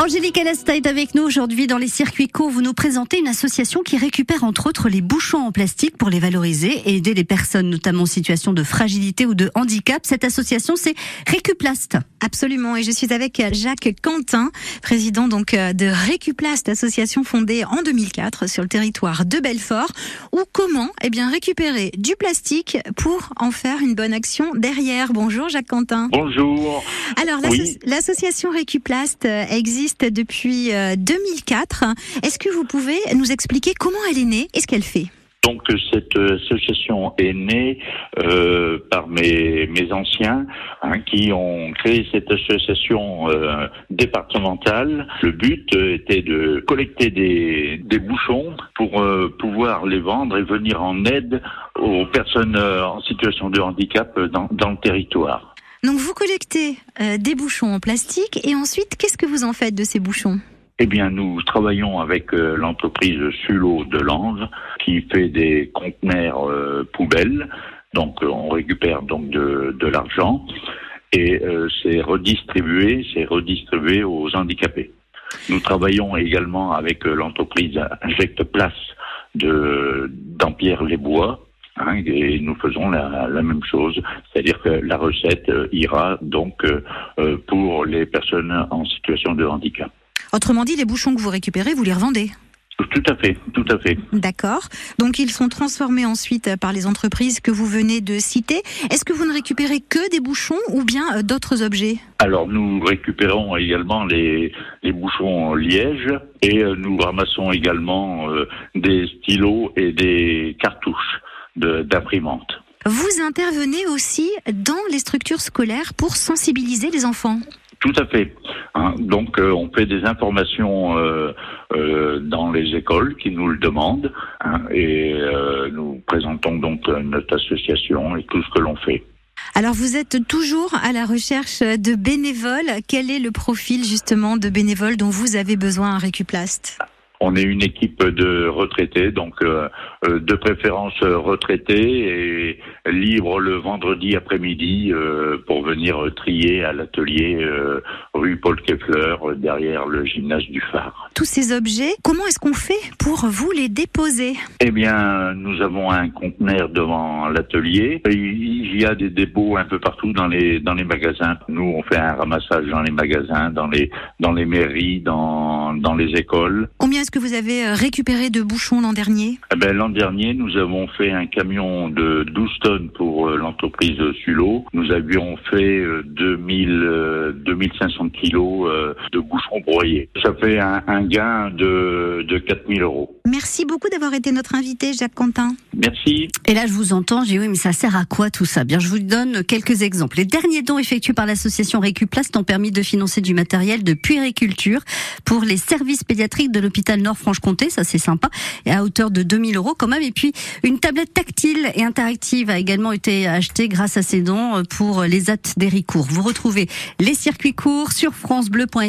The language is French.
Angélique Alesta est avec nous aujourd'hui dans les circuits courts. Vous nous présentez une association qui récupère entre autres les bouchons en plastique pour les valoriser et aider les personnes notamment en situation de fragilité ou de handicap. Cette association, c'est Récuplast. Absolument. Et je suis avec Jacques Quentin, président donc de Récuplast, association fondée en 2004 sur le territoire de Belfort. Ou comment, eh bien, récupérer du plastique pour en faire une bonne action derrière. Bonjour Jacques Quentin. Bonjour. Alors, l'association Récuplast existe depuis 2004. Euh, Est-ce que vous pouvez nous expliquer comment elle est née et ce qu'elle fait? Donc cette association est née euh, par mes, anciens hein, qui ont créé cette association euh, départementale. Le but était de collecter des, bouchons pour euh, pouvoir les vendre et venir en aide aux personnes euh, en situation de handicap dans le territoire. Donc vous collectez euh, des bouchons en plastique et ensuite qu'est-ce que vous en faites de ces bouchons? Eh bien, nous travaillons avec euh, l'entreprise Sulo de Lange qui fait des conteneurs euh, poubelles. Donc, on récupère donc de, l'argent et c'est redistribué, c'est redistribué aux handicapés. Nous travaillons également avec l'entreprise Injecte Place de d'Ampierre-les-Bois Hein, et nous faisons la, la même chose, c'est-à-dire que la recette euh, ira donc euh, euh, pour les personnes en situation de handicap. Autrement dit, les bouchons que vous récupérez, vous les revendez tout à fait, tout à fait. D'accord. Donc ils sont transformés ensuite par les entreprises que vous venez de citer. Est-ce que vous ne récupérez que des bouchons ou bien d'autres objets? Alors nous récupérons également les, les bouchons liège et nous ramassons également euh, des stylos et des d'imprimante. Vous intervenez aussi dans les structures scolaires pour sensibiliser les enfants tout à fait. Hein, donc euh, on fait des informations euh, euh, dans les écoles qui nous le demandent hein, et nous présentons donc notre association et tout ce que l'on fait. Alors vous êtes toujours à la recherche de bénévoles. Quel est le profil justement de bénévoles dont vous avez besoin à Récuplast? On est une équipe de retraités, donc euh, de préférence retraités et libre le vendredi après-midi euh, pour venir trier à l'atelier euh, rue Paul Keffler derrière le gymnase du phare. Tous ces objets, comment est-ce qu'on fait pour vous les déposer? Eh bien, nous avons un conteneur devant l'atelier. Il y a des dépôts un peu partout dans les dans les magasins. Nous, on fait un ramassage dans les magasins, dans les dans les mairies, dans dans les écoles. Combien est-ce que vous avez récupéré de bouchons l'an dernier? Eh ben, L'an dernier, nous avons fait un camion de 12 tonnes pour euh, l'entreprise Sulo. Nous avions fait 2000, 2500 kilos euh, de bouchons broyés. Ça fait un, un gain de, de 4000 euros. Merci beaucoup d'avoir été notre invité, Jacques Quentin. Merci. Et là, je vous entends, j'ai oui, mais ça sert à quoi tout ça? Bien, je vous donne quelques exemples. Les derniers dons effectués par l'association Récuplast ont permis de financer du matériel de puériculture pour les services pédiatriques de l'hôpital Nord-Franche-Comté, ça c'est sympa, et à hauteur de 2000 euros quand même. Et puis, une tablette tactile et interactive a également été achetée grâce à ces dons pour les AT d'Héricourt. Vous retrouvez les circuits courts sur francebleu.fr